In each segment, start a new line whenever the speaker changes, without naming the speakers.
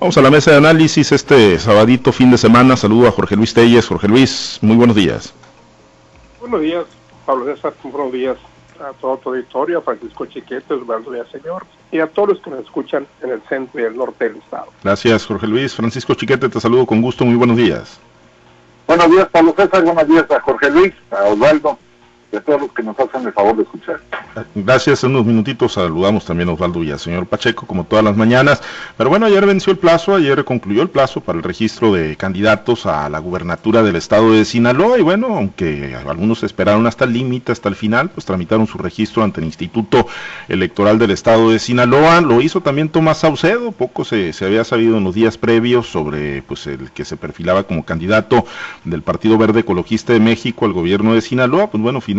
Vamos a la mesa de análisis este sabadito fin de semana. Saludo a Jorge Luis Telles. Jorge Luis, muy buenos días.
Buenos días, Pablo César. Buenos días a todo tu auditorio, a Francisco Chiquete, Osvaldo Señor, y a todos los que nos escuchan en el centro y el norte del estado.
Gracias, Jorge Luis. Francisco Chiquete, te saludo con gusto. Muy buenos días.
Buenos días, Pablo César. Buenos días a Jorge Luis, a Osvaldo y todos los que nos hacen el favor de escuchar.
Gracias, en unos minutitos saludamos también a Osvaldo y al señor Pacheco, como todas las mañanas. Pero bueno, ayer venció el plazo, ayer concluyó el plazo para el registro de candidatos a la gubernatura del estado de Sinaloa. Y bueno, aunque algunos esperaron hasta el límite, hasta el final, pues tramitaron su registro ante el Instituto Electoral del estado de Sinaloa. Lo hizo también Tomás Saucedo, poco se, se había sabido en los días previos sobre pues el que se perfilaba como candidato del Partido Verde Ecologista de México al gobierno de Sinaloa. Pues bueno, finalmente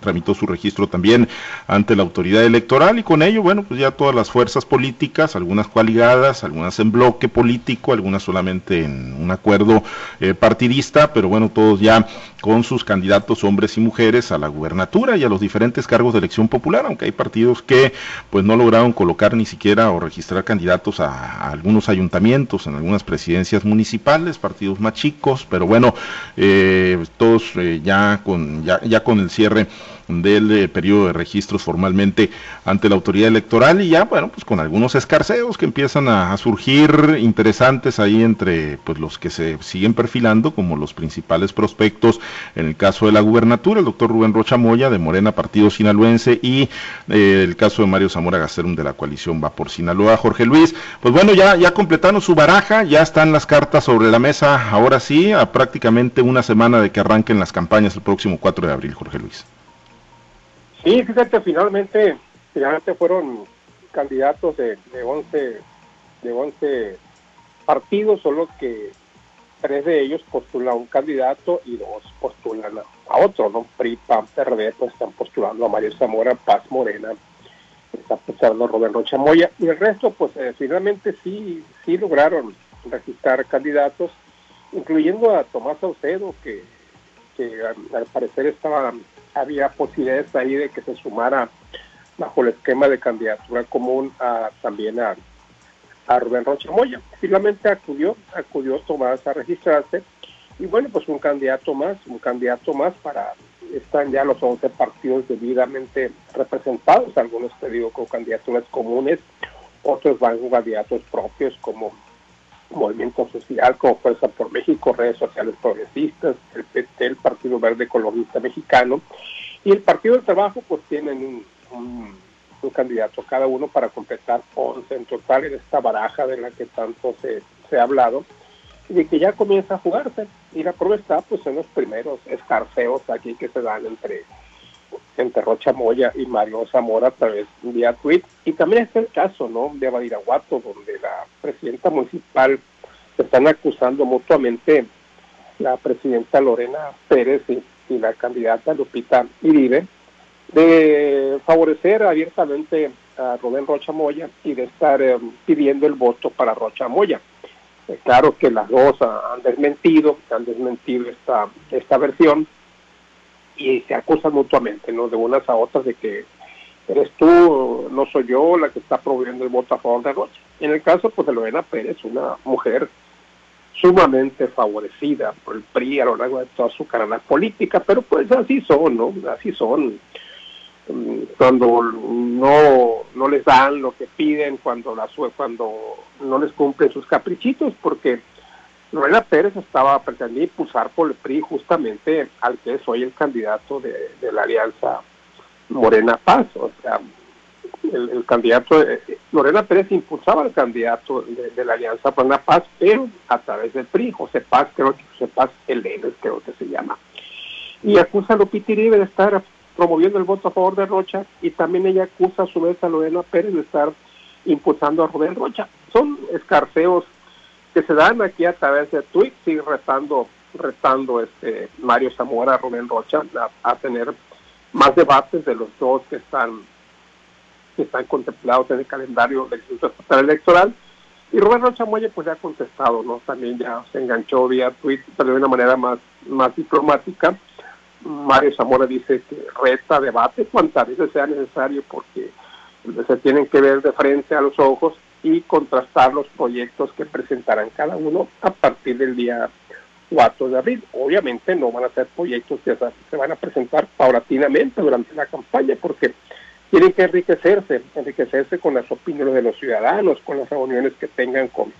tramitó su registro también ante la autoridad electoral y con ello, bueno, pues ya todas las fuerzas políticas, algunas coaligadas, algunas en bloque político, algunas solamente en un acuerdo eh, partidista, pero bueno, todos ya con sus candidatos hombres y mujeres a la gubernatura y a los diferentes cargos de elección popular, aunque hay partidos que pues no lograron colocar ni siquiera o registrar candidatos a, algunos ayuntamientos, en algunas presidencias municipales, partidos más chicos, pero bueno, eh, todos eh, ya con ya, ya con con el cierre del eh, periodo de registros formalmente ante la autoridad electoral y ya, bueno, pues con algunos escarceos que empiezan a, surgir interesantes ahí entre pues los que se siguen perfilando como los principales prospectos en el caso de la gubernatura, el doctor Rubén Rocha Moya de Morena Partido Sinaloense y eh, el caso de Mario Zamora Gacerum de la coalición Va por Sinaloa, Jorge Luis, pues bueno, ya, ya completaron su baraja, ya están las cartas sobre la mesa, ahora sí, a prácticamente una semana de que arranquen las campañas el próximo 4 de abril, Jorge Luis.
Sí, fíjate, finalmente, finalmente fueron candidatos de, de 11 de 11 partidos, solo que tres de ellos postulan un candidato y dos postulan a, otro, ¿no? PRI, PAN, PRD, pues están postulando a Mario Zamora, Paz Morena, está postulando a Rubén Rocha Moya, y el resto, pues eh, finalmente sí, sí lograron registrar candidatos, incluyendo a Tomás Saucedo, que, que al parecer estaba había posibilidades ahí de que se sumara bajo el esquema de candidatura común a, también a, a Rubén Rocha Moya. Finalmente acudió, acudió Tomás a registrarse y bueno, pues un candidato más, un candidato más para, están ya los 11 partidos debidamente representados, algunos te con candidaturas comunes, otros van con candidatos propios como Movimiento Social, como Fuerza por México, Redes Sociales Progresistas, el PT, el Partido Verde Ecologista Mexicano, y el Partido del Trabajo, pues tienen un, candidato cada uno para completar 11 en total en esta baraja de la que tanto se, se ha hablado, y de que ya comienza a jugarse. Y la prueba está pues en los primeros escarceos aquí que se dan entre entre Rocha Moya y Mario Zamora a través vía tweet. Y también es el caso ¿no? de Badiraguato, donde la presidenta municipal se están acusando mutuamente la presidenta Lorena Pérez y, la candidata Lupita Iribe de favorecer abiertamente a Rubén Rocha Moya y de estar eh, pidiendo el voto para Rocha Moya. Eh, claro que las dos han desmentido, han desmentido esta, esta versión, y se acusan mutuamente, ¿no? De unas a otras de que eres tú, no soy yo la que está promoviendo el voto a favor de Rocha. En el caso pues de Lorena Pérez, una mujer sumamente favorecida por el PRI a lo largo de toda su carrera política, pero pues así son, ¿no? Así son. Mm, cuando no, no les dan lo que piden, cuando, la, cuando no les cumplen sus caprichitos, porque Lorena Pérez estaba pretendiendo impulsar por el PRI justamente al que es hoy el candidato de, la alianza Morena Paz. O sea, el, candidato, Lorena Pérez impulsaba al candidato de, la alianza Morena Paz, pero a través del PRI, José Paz, creo que José Paz L creo que se llama. Y acusa a Lupita Iribe de estar promoviendo el voto a favor de Rocha y también ella acusa a su vez a Lorena Pérez de estar impulsando a Rubén Rocha. Son escarceos que se dan aquí a través de tweets y retando, retando este Mario Zamora, Rubén Rocha a, tener más debates de los dos que están que están contemplados en el calendario del Instituto Estatal Electoral. Y Rubén Rocha Muelle pues ya ha contestado, ¿no? También ya se enganchó vía tweet, pero de una manera más, más diplomática. Mario Zamora dice que reta debate cuantas veces sea necesario porque se tienen que ver de frente a los ojos y contrastar los proyectos que presentarán cada uno a partir del día 4 de abril. Obviamente no van a ser proyectos que se van a presentar paulatinamente durante la campaña porque tienen que enriquecerse, enriquecerse con las opiniones de los ciudadanos, con las reuniones que tengan con,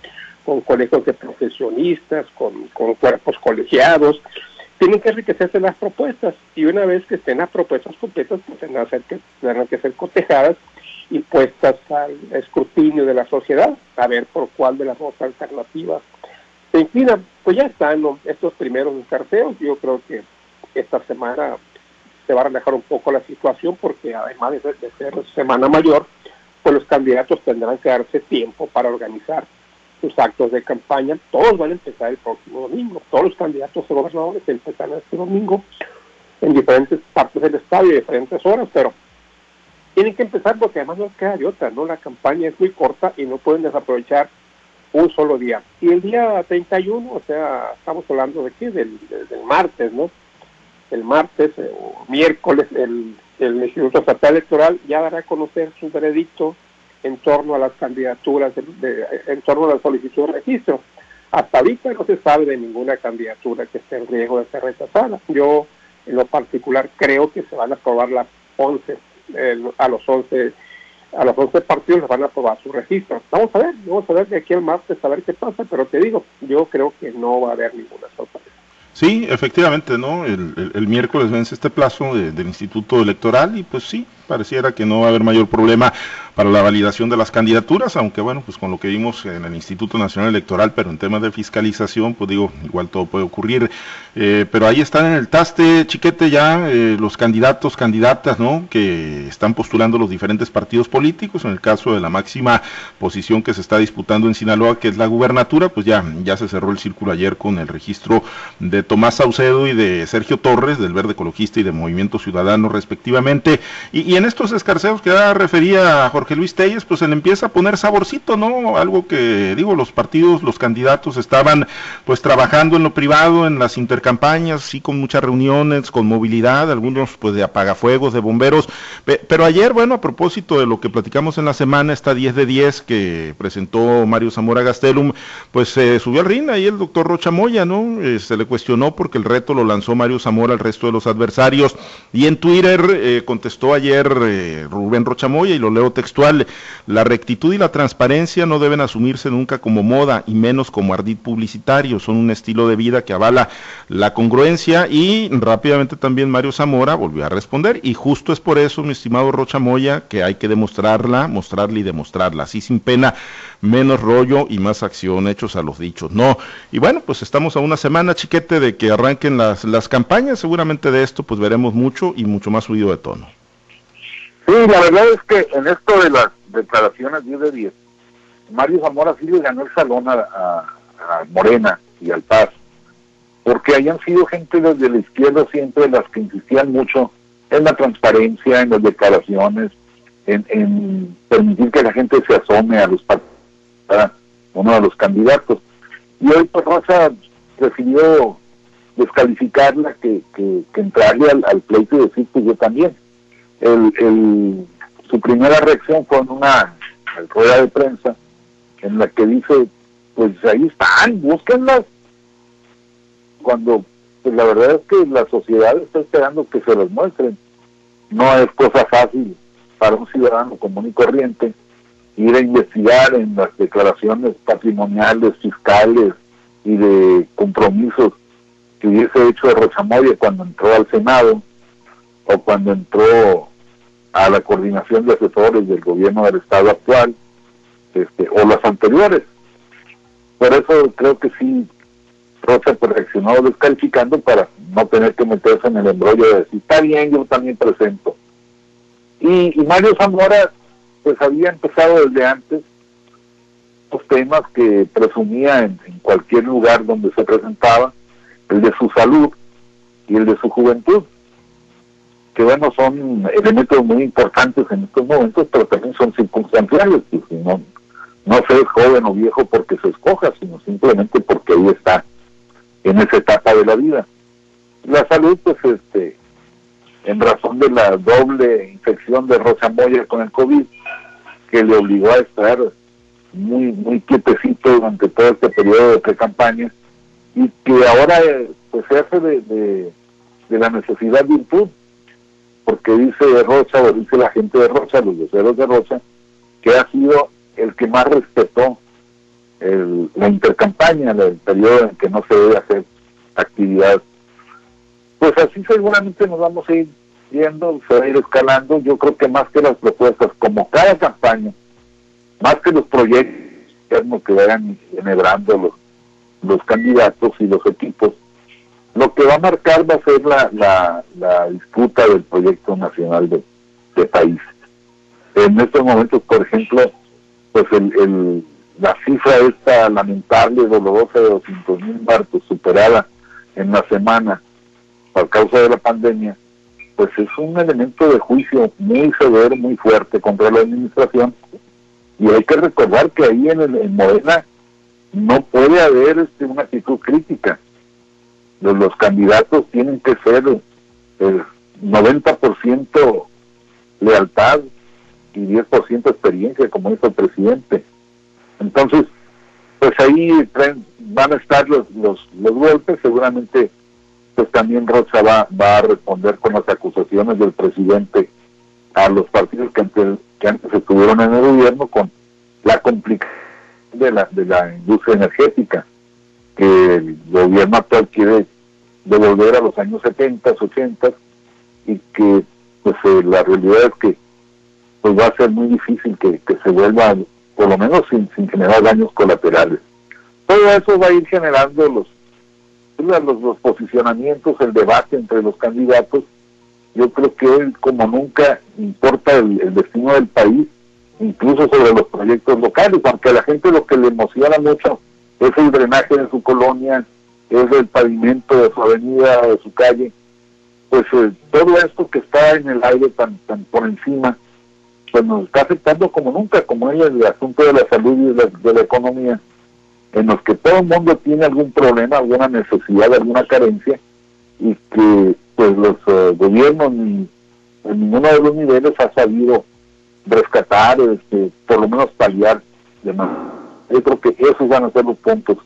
con colegios de profesionistas, con, con cuerpos colegiados, tienen que enriquecerse las propuestas y una vez que estén las propuestas completas, pues tendrán que, tendrán que ser cotejadas y puestas al escrutinio de la sociedad, a ver por cuál de las dos alternativas se inclinan. Pues ya están estos primeros escarceos, yo creo que esta semana se va a relajar un poco la situación porque además de, de ser semana mayor, pues los candidatos tendrán que darse tiempo para organizar sus actos de campaña. Todos van a empezar el próximo domingo. Todos los candidatos a gobernadores empezarán este domingo en diferentes partes del estado y diferentes horas, pero tienen que empezar porque además no queda de otra, ¿no? La campaña es muy corta y no pueden desaprovechar un solo día. Y el día 31, o sea, estamos hablando de qué, del, del martes, ¿no? El martes eh, o miércoles, el, el Instituto Estatal Electoral ya dará a conocer su veredicto en torno a las candidaturas, en torno a la solicitud de registro. Hasta ahorita no se sabe de ninguna candidatura que esté en riesgo de ser rechazada. Yo, en lo particular, creo que se van a aprobar las 11, a los 11 a los 11 partidos les van a aprobar su registro. Vamos a ver, vamos a ver de aquí al martes a ver qué pasa, pero te digo, yo creo que no va a haber ninguna sorpresa.
Sí, efectivamente, ¿no? El, el, miércoles vence este plazo del Instituto Electoral y pues sí, pareciera que no va a haber mayor problema para la validación de las candidaturas, aunque bueno, pues con lo que vimos en el Instituto Nacional Electoral, pero en temas de fiscalización, pues digo, igual todo puede ocurrir. Eh, pero ahí están en el taste, chiquete, ya eh, los candidatos, candidatas, ¿no? Que están postulando los diferentes partidos políticos. En el caso de la máxima posición que se está disputando en Sinaloa, que es la gubernatura, pues ya, ya se cerró el círculo ayer con el registro de Tomás Saucedo y de Sergio Torres, del Verde Ecologista y de Movimiento Ciudadano, respectivamente. Y, en estos escarceos que ya refería Jorge Jorge Luis Telles, pues se le empieza a poner saborcito, ¿no? Algo que, digo, los partidos, los candidatos estaban pues trabajando en lo privado, en las intercampañas, sí, con muchas reuniones, con movilidad, algunos pues de apagafuegos, de bomberos, pero ayer, bueno, a propósito de lo que platicamos en la semana, esta 10 de 10 que presentó Mario Zamora Gastelum, pues se subió al ring ahí el doctor Rocha Moya, ¿no? Eh, se le cuestionó porque el reto lo lanzó Mario Zamora al resto de los adversarios, y en Twitter eh, contestó ayer eh, Rubén Rocha Moya, y lo leo textual, la rectitud y la transparencia no deben asumirse nunca como moda y menos como ardid publicitario, son un estilo de vida que avala la congruencia y rápidamente también Mario Zamora volvió a responder. Y justo es por eso, mi estimado Rocha Moya, que hay que demostrarla, mostrarla y demostrarla, así sin pena, menos rollo y más acción, hechos a los dichos, no. Y bueno, pues estamos a una semana, chiquete, de que arranquen las, las campañas, seguramente de esto pues veremos mucho y mucho más subido de tono.
Sí, la verdad es que en esto de las declaraciones 10 de 10, Mario Zamora sí le ganó el salón a, Morena y al Paz, porque hayan sido gente desde la izquierda siempre las que insistían mucho en la transparencia, en las declaraciones, en, permitir que la gente se asome a los partidos, uno de los candidatos. Y hoy pues Rosa prefirió descalificarla que, que, entrarle al, al pleito y decir que yo también el, su primera reacción fue en una rueda de prensa en la que dice, pues ahí están, búsquenlas. Cuando pues la verdad es que la sociedad está esperando que se las muestren. No es cosa fácil para un ciudadano común y corriente ir a investigar en las declaraciones patrimoniales, fiscales y de compromisos que hubiese hecho de Rochamoya cuando entró al Senado o cuando entró a la coordinación de asesores del gobierno del Estado actual este, o las anteriores. Por eso creo que sí, Rocha pues reaccionó descalificando para no tener que meterse en el embrollo de decir, está bien, yo también presento. Y, Mario Zamora pues había empezado desde antes los temas que presumía en cualquier lugar donde se presentaba, el de su salud y el de su juventud que bueno, son elementos muy importantes en estos momentos, pero también son circunstanciales, no, no se es joven o viejo porque se escoja, sino simplemente porque ahí está, en esa etapa de la vida. La salud, pues, este, en razón de la doble infección de Rosa Moya con el COVID, que le obligó a estar muy, muy quietecito durante todo este periodo de pre-campaña y que ahora pues se hace de, de, la necesidad virtud, porque dice Rocha, o dice la gente de Rocha, los voceros de Rocha, que ha sido el que más respetó la intercampaña, el periodo en que no se debe hacer actividad. Pues así seguramente nos vamos a ir viendo, se va a ir escalando. Yo creo que más que las propuestas, como cada campaña, más que los proyectos que vayan generando los, los candidatos y los equipos, lo que va a marcar va a ser la, la, disputa del proyecto nacional de, país. En estos momentos, por ejemplo, pues el, la cifra esta lamentable, dolorosa de 200 mil muertos superada en la semana por causa de la pandemia, pues es un elemento de juicio muy severo, muy fuerte contra la administración. Y hay que recordar que ahí en, el, en Morena no puede haber este, una actitud crítica. Los, candidatos tienen que ser el 90% lealtad y 10% experiencia, como dijo el presidente. Entonces, pues ahí van a estar los, los, los golpes, seguramente pues también Rocha va, va a responder con las acusaciones del presidente a los partidos que antes, que antes estuvieron en el gobierno con la complicación de la, de la industria energética que el gobierno actual quiere devolver a los años 70, 80 y que pues eh, la realidad es que pues va a ser muy difícil que, que se vuelva por lo menos sin, sin generar daños colaterales. Todo eso va a ir generando los los, los posicionamientos, el debate entre los candidatos, yo creo que hoy como nunca importa el, destino del país, incluso sobre los proyectos locales, aunque a la gente lo que le emociona mucho es el drenaje de su colonia, es el pavimento de su avenida, de su calle, pues eh, todo esto que está en el aire tan, tan por encima, pues nos está afectando como nunca, como es el asunto de la salud y de la economía en los que todo el mundo tiene algún problema, alguna necesidad, alguna carencia, y que pues los eh, gobiernos ni en ninguno de los niveles ha sabido rescatar, este, por lo menos paliar de Yo creo que esos van a ser los puntos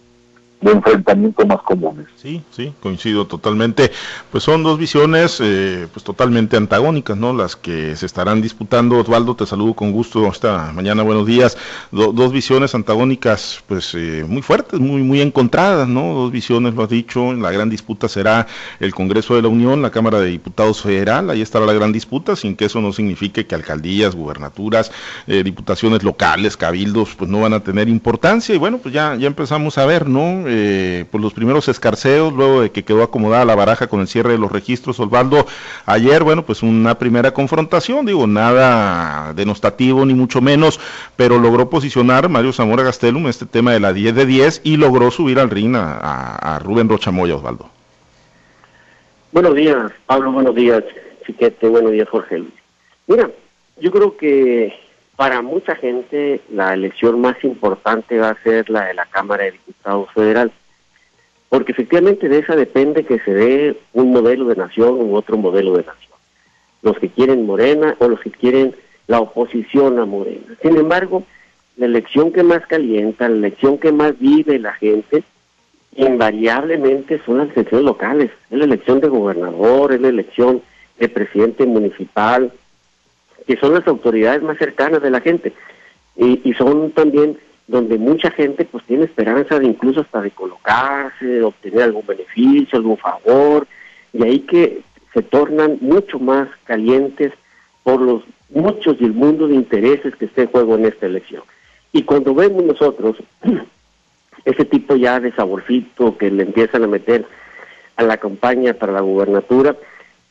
de enfrentamiento más comunes.
Sí, sí, coincido totalmente. Pues son dos visiones eh, pues totalmente antagónicas, ¿no? Las que se estarán disputando. Osvaldo, te saludo con gusto esta mañana, buenos días. dos visiones antagónicas pues eh, muy fuertes, muy, muy encontradas, ¿no? Dos visiones, lo has dicho. La gran disputa será el Congreso de la Unión, la Cámara de Diputados Federal. Ahí estará la gran disputa, sin que eso no signifique que alcaldías, gubernaturas, eh, diputaciones locales, cabildos, pues no van a tener importancia. Y bueno, pues ya, ya empezamos a ver, ¿no? Eh, por los primeros escarceos, luego de que quedó acomodada la baraja con el cierre de los registros, Osvaldo, ayer, bueno, pues una primera confrontación, digo, nada denostativo ni mucho menos, pero logró posicionar Mario Zamora Gastelum este tema de la 10 de 10 y logró subir al ring a, a Rubén Rochamoya, Osvaldo.
Buenos días, Pablo, buenos días, Chiquete, buenos días, Jorge. Mira, yo creo que para mucha gente la elección más importante va a ser la de la Cámara de Diputados Federal, porque efectivamente de esa depende que se dé un modelo de nación u otro modelo de nación. Los que quieren Morena o los que quieren la oposición a Morena. Sin embargo, la elección que más calienta, la elección que más vive la gente, invariablemente son las elecciones locales. Es la elección de gobernador, es la elección de presidente municipal, que son las autoridades más cercanas de la gente y, son también donde mucha gente pues tiene esperanza de incluso hasta de colocarse, de obtener algún beneficio, algún favor, y ahí que se tornan mucho más calientes por los muchos y el mundo de intereses que está en juego en esta elección. Y cuando vemos nosotros ese tipo ya de saborcito que le empiezan a meter a la campaña para la gubernatura,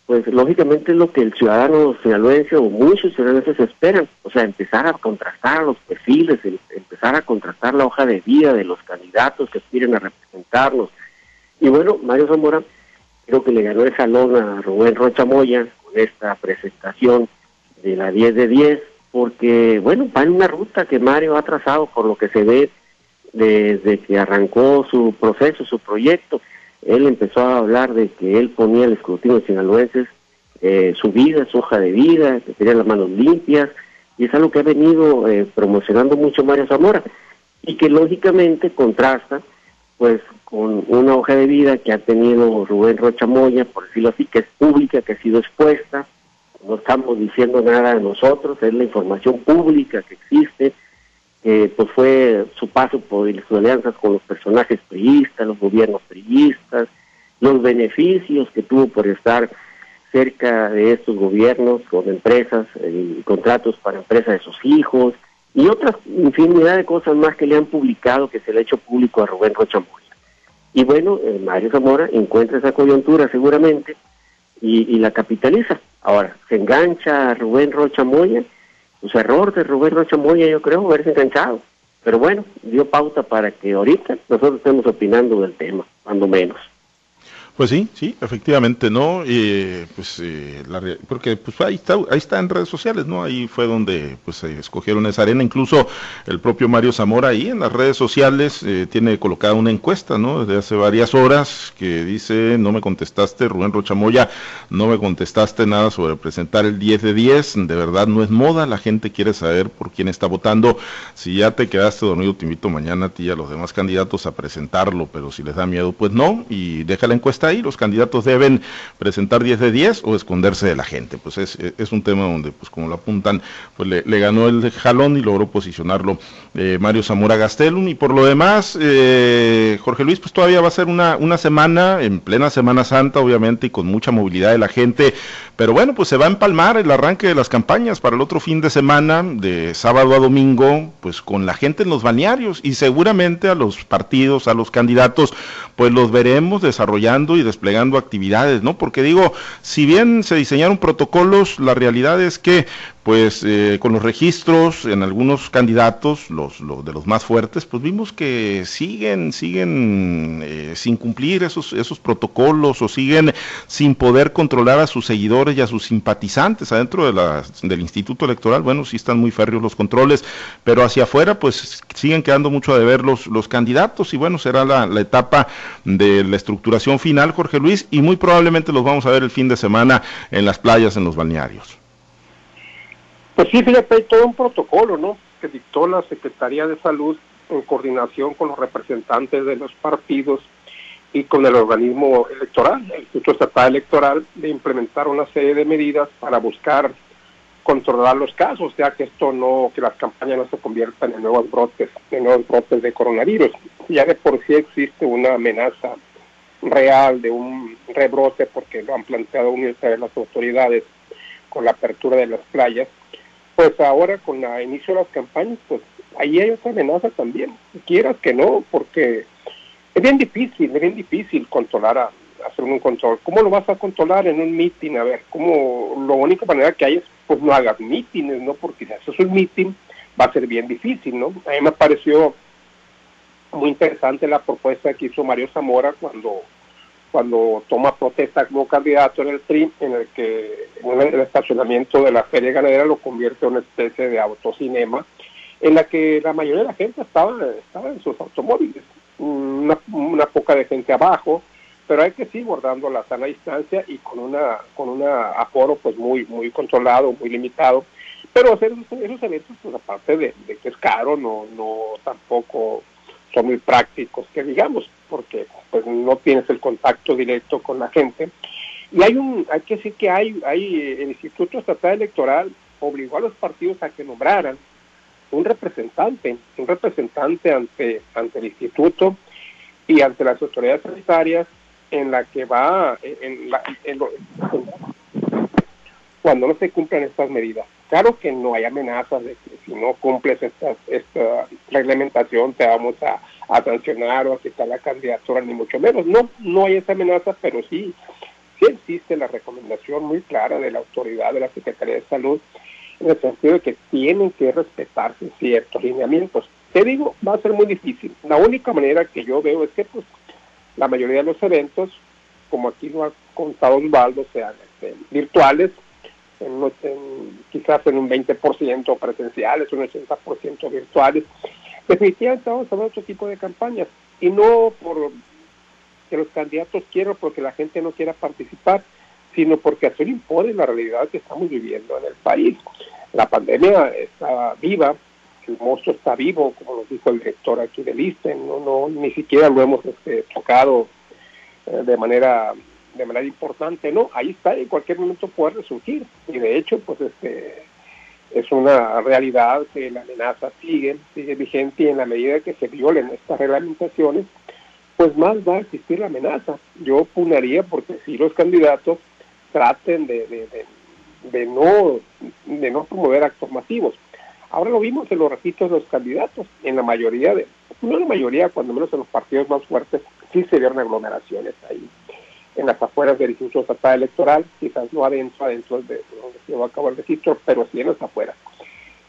pues lógicamente es lo que el ciudadano sinaloense o muchos ciudadanos esperan, o sea, empezar a contrastar los perfiles, empezar a contrastar la hoja de vida de los candidatos que aspiren a representarnos. Y bueno, Mario Zamora creo que le ganó el salón a Rubén Rocha Moya con esta presentación de la 10 de 10, porque bueno, va en una ruta que Mario ha trazado por lo que se ve desde que arrancó su proceso, su proyecto él empezó a hablar de que él ponía el escrutinio de sinaloenses, eh, su vida, su hoja de vida, que tenía las manos limpias, y es algo que ha venido eh, promocionando mucho Mario Zamora. y que lógicamente contrasta pues con una hoja de vida que ha tenido Rubén Rocha Moya, por decirlo así, que es pública, que ha sido expuesta, no estamos diciendo nada de nosotros, es la información pública que existe, pues fue su paso por sus alianzas con los personajes priistas, los gobiernos priistas, los beneficios que tuvo por estar cerca de estos gobiernos con empresas y contratos para empresas de sus hijos y otras infinidad de cosas más que le han publicado que se le ha hecho público a Rubén Rocha Moya. Y bueno, eh, Mario Zamora encuentra esa coyuntura seguramente y, la capitaliza. Ahora, se engancha a Rubén Rocha Moya, pues error de Rubén Rocha Moya yo creo haberse enganchado. Pero bueno, dio pauta para que ahorita nosotros estemos opinando del tema, cuando menos.
Pues sí, sí, efectivamente, ¿no? Eh, pues eh, la, porque pues ahí está, ahí está en redes sociales, ¿no? Ahí fue donde pues se escogieron esa arena, incluso el propio Mario Zamora ahí en las redes sociales eh, tiene colocada una encuesta, ¿no? Desde hace varias horas que dice, no me contestaste, Rubén Rochamoya, no me contestaste nada sobre presentar el 10 de 10, de verdad no es moda, la gente quiere saber por quién está votando, si ya te quedaste dormido, te invito mañana a ti y a los demás candidatos a presentarlo, pero si les da miedo, pues no, y deja la encuesta ahí, los candidatos deben presentar 10 de 10 o esconderse de la gente. Pues es, es un tema donde, pues como lo apuntan, pues le, ganó el jalón y logró posicionarlo eh, Mario Zamora Gastelum. Y por lo demás, eh, Jorge Luis, pues todavía va a ser una, una semana, en plena Semana Santa, obviamente, y con mucha movilidad de la gente. Pero bueno, pues se va a empalmar el arranque de las campañas para el otro fin de semana, de sábado a domingo, pues con la gente en los balnearios y seguramente a los partidos, a los candidatos, pues los veremos desarrollando y desplegando actividades, ¿no? Porque digo, si bien se diseñaron protocolos, la realidad es que pues eh, con los registros en algunos candidatos, los, de los más fuertes, pues vimos que siguen, siguen eh, sin cumplir esos, esos protocolos o siguen sin poder controlar a sus seguidores y a sus simpatizantes adentro de la, del Instituto Electoral. Bueno, sí están muy férreos los controles, pero hacia afuera pues siguen quedando mucho a deber los, candidatos y bueno, será la etapa de la estructuración final, Jorge Luis, y muy probablemente los vamos a ver el fin de semana en las playas, en los balnearios.
Pues sí, fíjate, hay todo un protocolo, ¿no? Que dictó la Secretaría de Salud en coordinación con los representantes de los partidos y con el organismo electoral, el Instituto Estatal Electoral, de implementar una serie de medidas para buscar controlar los casos, ya que esto no, que las campañas no se conviertan en nuevos brotes, en nuevos brotes de coronavirus. Ya de por sí existe una amenaza real de un rebrote, porque lo han planteado unirse las autoridades con la apertura de las playas, pues ahora con la inicio de las campañas, pues ahí hay otra amenaza también, quieras que no, porque es bien difícil, es bien difícil controlar, a, hacer un control. ¿Cómo lo vas a controlar en un meeting? A ver, ¿cómo, lo única manera que hay es, pues no hagas mítines, ¿no? Porque si haces un meeting va a ser bien difícil, ¿no? A mí me pareció muy interesante la propuesta que hizo Mario Zamora cuando cuando toma protesta como candidato en el TRI, en el que el estacionamiento de la feria ganadera lo convierte en una especie de autocinema, en la que la mayoría de la gente estaba, estaba en sus automóviles, una, una poca de gente abajo, pero hay que seguir guardando la sana distancia y con una con un aforo pues muy muy controlado, muy limitado, pero hacer esos, eventos pues aparte de, de, que es caro, no no tampoco son muy prácticos, que digamos, porque pues no tienes el contacto directo con la gente. Y hay un, hay que decir que hay, hay el Instituto Estatal Electoral obligó a los partidos a que nombraran un representante, un representante ante, ante el instituto y ante las autoridades sanitarias en la que va en, cuando no se cumplan estas medidas. Claro que no hay amenazas de que si no cumples esta, esta reglamentación te vamos a, sancionar o a quitar la candidatura, ni mucho menos. No, no hay esa amenaza, pero sí, sí existe la recomendación muy clara de la autoridad de la Secretaría de Salud en el sentido de que tienen que respetarse ciertos lineamientos. Te digo, va a ser muy difícil. La única manera que yo veo es que pues la mayoría de los eventos, como aquí lo ha contado Osvaldo, sean este, virtuales en, quizás en un 20% presenciales, un 80% virtuales. Definitivamente estamos hablando de otro tipo de campañas y no por que los candidatos quieran porque la gente no quiera participar, sino porque así impone la realidad que estamos viviendo en el país. La pandemia está viva, el monstruo está vivo, como nos dijo el director aquí del ISTEN, no, no, ni siquiera lo hemos este, tocado eh, de manera de manera importante, no, ahí está, en cualquier momento puede resurgir, y de hecho, pues este es una realidad que la amenaza sigue, sigue vigente y en la medida que se violen estas reglamentaciones, pues más va a existir la amenaza. Yo punaría porque si los candidatos traten de, de, no, de no promover actos masivos. Ahora lo vimos en los registros de los candidatos, en la mayoría de, no en la mayoría, cuando menos en los partidos más fuertes, sí se vieron aglomeraciones ahí, en las afueras del Instituto Estatal Electoral, quizás no adentro, adentro de donde se va a acabar el registro, pero sí en las afueras.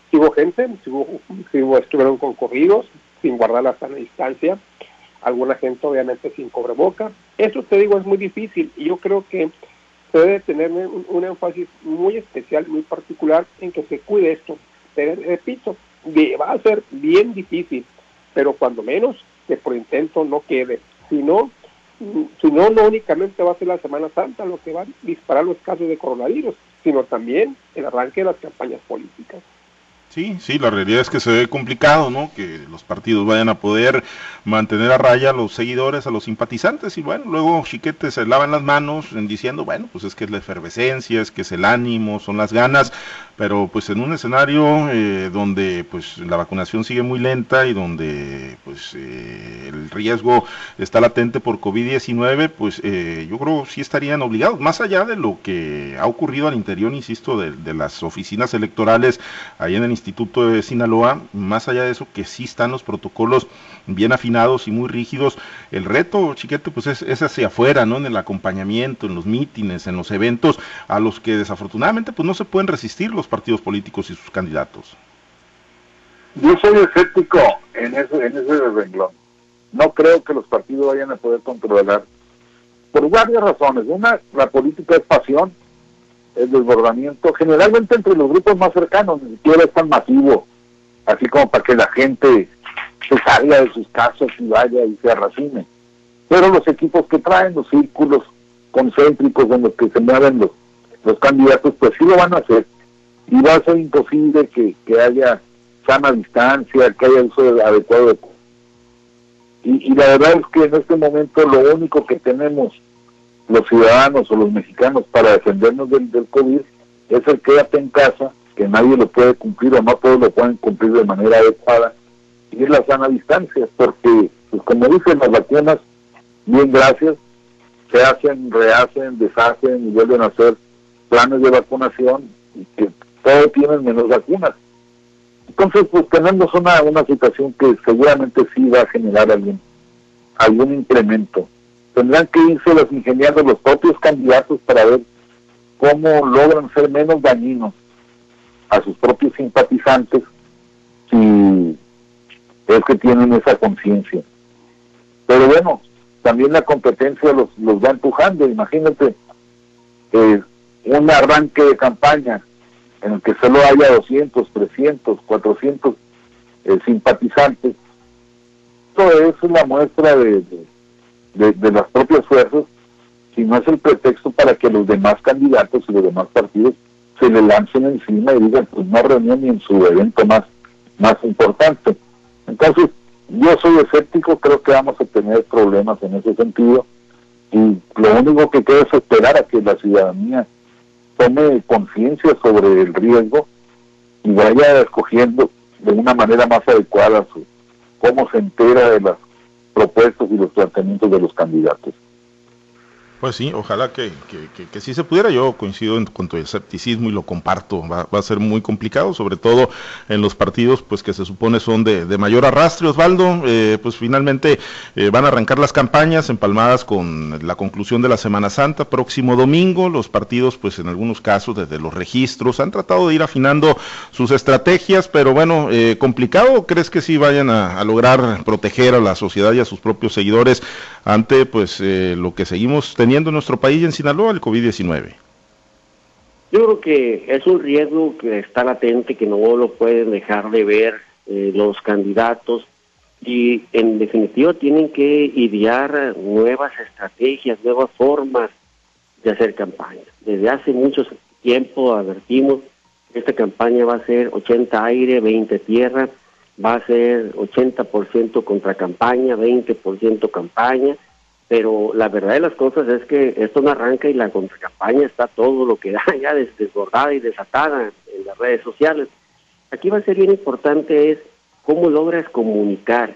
Si hubo gente, si, estuvieron concurridos, sin guardar la sana distancia, alguna gente obviamente sin cobreboca. Eso te digo es muy difícil y yo creo que se debe tener un, énfasis muy especial, muy particular en que se cuide esto. Te repito, va a ser bien difícil, pero cuando menos que por intento no quede. Si no, si no, no únicamente va a ser la Semana Santa lo que va a disparar los casos de coronavirus, sino también el arranque de las campañas políticas.
Sí, sí, la realidad es que se ve complicado, ¿no? Que los partidos vayan a poder mantener a raya a los seguidores, a los simpatizantes, y bueno, luego Chiquete se lavan las manos en diciendo, bueno, pues es que es la efervescencia, es que es el ánimo, son las ganas, pero pues en un escenario eh, donde pues la vacunación sigue muy lenta y donde pues eh, el riesgo está latente por COVID-19, pues eh, yo creo sí estarían obligados, más allá de lo que ha ocurrido al interior, insisto, de, de las oficinas electorales ahí en el Instituto de Sinaloa, más allá de eso, que sí están los protocolos bien afinados y muy rígidos. El reto, chiquete, pues es, hacia afuera, ¿no? En el acompañamiento, en los mítines, en los eventos, a los que desafortunadamente pues no se pueden resistir los partidos políticos y sus candidatos.
Yo soy escéptico en ese, en ese renglón. No creo que los partidos vayan a poder controlar por varias razones. Una, la política es pasión el desbordamiento, generalmente entre los grupos más cercanos, ni siquiera es tan masivo, así como para que la gente se salga de sus casas y vaya y se arracine. Pero los equipos que traen, los círculos concéntricos en los que se mueven los, los candidatos, pues sí lo van a hacer. Y va a ser imposible que, que haya sana distancia, que haya uso adecuado de... Y, y la verdad es que en este momento lo único que tenemos los ciudadanos o los mexicanos para defendernos del, del COVID es el quédate en casa, que nadie lo puede cumplir o no todos lo pueden cumplir de manera adecuada, y es la sana distancia, porque, pues como dicen las vacunas, bien gracias, se hacen, rehacen, deshacen y vuelven a hacer planes de vacunación y que todo tienen menos vacunas. Entonces, pues tenemos una, una situación que seguramente sí va a generar algún, algún incremento tendrán que irse los ingenieros, los propios candidatos para ver cómo logran ser menos dañinos a sus propios simpatizantes si es que tienen esa conciencia. Pero bueno, también la competencia los, va empujando. Imagínate eh, un arranque de campaña en el que solo haya 200, 300, 400 simpatizantes. Todo eso es la muestra de, las propias fuerzas, sino es el pretexto para que los demás candidatos y los demás partidos se le lancen encima y digan, pues no reunión ni en su evento más, más importante. Entonces, yo soy escéptico, creo que vamos a tener problemas en ese sentido y lo único que queda es esperar a que la ciudadanía tome conciencia sobre el riesgo y vaya escogiendo de una manera más adecuada su, cómo se entera de las propuestos y los planteamientos de los candidatos.
Pues sí, ojalá que, que, que, sí se pudiera. Yo coincido con tu escepticismo y lo comparto. Va, a ser muy complicado, sobre todo en los partidos pues que se supone son de, mayor arrastre. Osvaldo, eh, pues finalmente eh, van a arrancar las campañas empalmadas con la conclusión de la Semana Santa próximo domingo. Los partidos pues en algunos casos desde los registros han tratado de ir afinando sus estrategias, pero bueno, eh, complicado. ¿Crees que sí vayan a, a, lograr proteger a la sociedad y a sus propios seguidores ante pues lo que seguimos teniendo? Teniendo nuestro país en Sinaloa el COVID-19?
Yo creo que es un riesgo que está latente, que no lo pueden dejar de ver eh, los candidatos y en definitiva tienen que idear nuevas estrategias, nuevas formas de hacer campaña. Desde hace mucho tiempo advertimos que esta campaña va a ser 80 aire, 20 tierra va a ser 80% contra campaña, 20% campaña, pero la verdad de las cosas es que esto no arranca y la contracampaña está todo lo que da ya desbordada y desatada en las redes sociales. Aquí va a ser bien importante es cómo logras comunicar.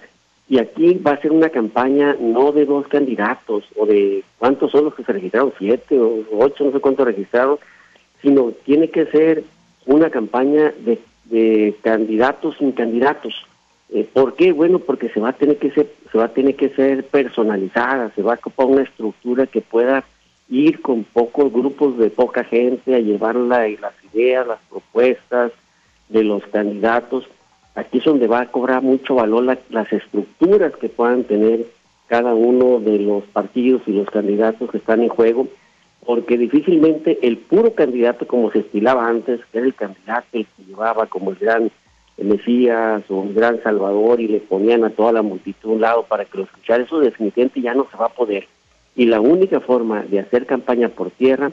Y aquí va a ser una campaña no de dos candidatos o de cuántos son los que se registraron, siete o ocho, no sé cuántos registraron, sino tiene que ser una campaña de, de candidatos sin candidatos. Eh, ¿Por qué? Bueno, porque se va a tener que ser, se va a tener que ser personalizada, se va a ocupar una estructura que pueda ir con pocos grupos de poca gente a llevar las ideas, las propuestas de los candidatos. Aquí es donde va a cobrar mucho valor las estructuras que puedan tener cada uno de los partidos y los candidatos que están en juego porque difícilmente el puro candidato como se estilaba antes, que era el candidato el que llevaba como el gran Mesías o el gran Salvador y le ponían a toda la multitud a un lado para que lo escuchara, eso definitivamente ya no se va a poder. Y la única forma de hacer campaña por tierra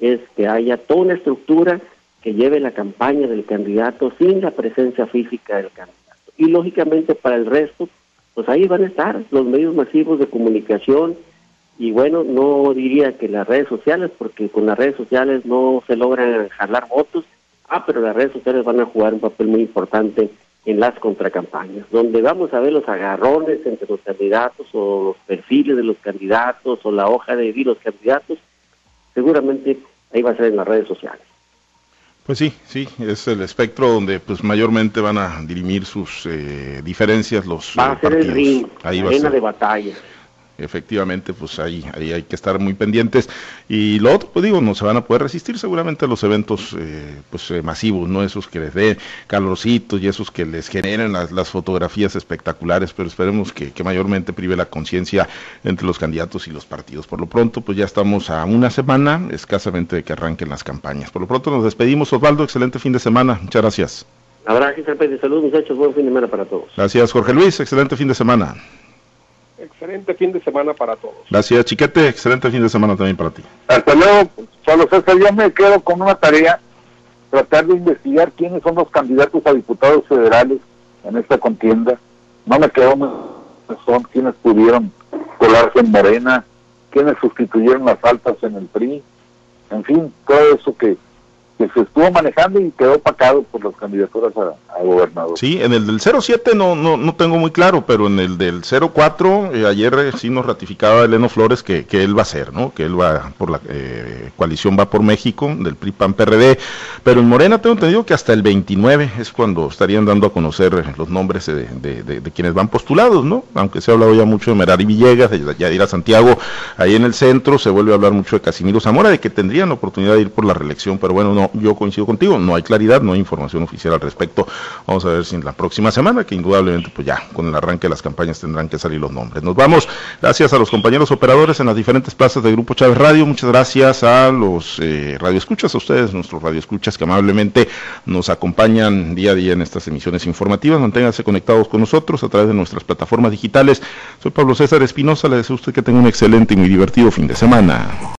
es que haya toda una estructura que lleve la campaña del candidato sin la presencia física del candidato. Y lógicamente para el resto, pues ahí van a estar los medios masivos de comunicación, y bueno, no diría que las redes sociales, porque con las redes sociales no se logran jalar votos. Ah, pero las redes sociales van a jugar un papel muy importante en las contracampañas, donde vamos a ver los agarrones entre los candidatos o los perfiles de los candidatos o la hoja de vida de los candidatos, seguramente ahí va a ser en las redes sociales.
Pues sí, sí, es el espectro donde pues mayormente van a dirimir sus eh, diferencias los
va a eh, ser el ring, ahí va a ser. de batalla
efectivamente, pues ahí, ahí hay que estar muy pendientes. Y lo otro, pues digo, no se van a poder resistir seguramente a los eventos eh, pues eh, masivos, ¿no? Esos que les den calorcitos y esos que les generen las, las fotografías espectaculares, pero esperemos que, que mayormente prive la conciencia entre los candidatos y los partidos. Por lo pronto, pues ya estamos a una semana escasamente de que arranquen las campañas. Por lo pronto nos despedimos, Osvaldo, excelente fin de semana, muchas gracias.
Habrá que de salud, muchachos, buen fin de semana para todos.
Gracias, Jorge Luis, excelente fin de semana
excelente fin de semana para todos.
Gracias, Chiquete. Excelente fin de semana también para ti.
Hasta luego, Pablo César. Yo me quedo con una tarea, tratar de investigar quiénes son los candidatos a diputados federales en esta contienda. No me quedo, son quienes pudieron colarse en Morena, quienes sustituyeron las altas en el PRI. En fin, todo eso que que se estuvo manejando y quedó opacado por las candidaturas a, gobernador.
Sí, en el del 07 no, no, no tengo muy claro, pero en el del 04, eh, ayer eh, sí nos ratificaba Eleno Flores que, que, él va a ser, ¿no? Que él va por la eh, coalición va por México, del PRI PAN PRD, pero en Morena tengo entendido que hasta el 29 es cuando estarían dando a conocer los nombres de, de, quienes van postulados, ¿no? Aunque se ha hablado ya mucho de Merari Villegas, de Yadira Santiago, ahí en el centro se vuelve a hablar mucho de Casimiro Zamora, de que tendrían la oportunidad de ir por la reelección, pero bueno, yo coincido contigo, no hay claridad, no hay información oficial al respecto. Vamos a ver si en la próxima semana, que indudablemente pues ya con el arranque de las campañas tendrán que salir los nombres. Nos vamos, gracias a los compañeros operadores en las diferentes plazas del Grupo Chávez Radio, muchas gracias a los eh, radioescuchas, a ustedes, nuestros radioescuchas que amablemente nos acompañan día a día en estas emisiones informativas. Manténganse conectados con nosotros a través de nuestras plataformas digitales. Soy Pablo César Espinosa, le deseo a usted que tenga un excelente y muy divertido fin de semana.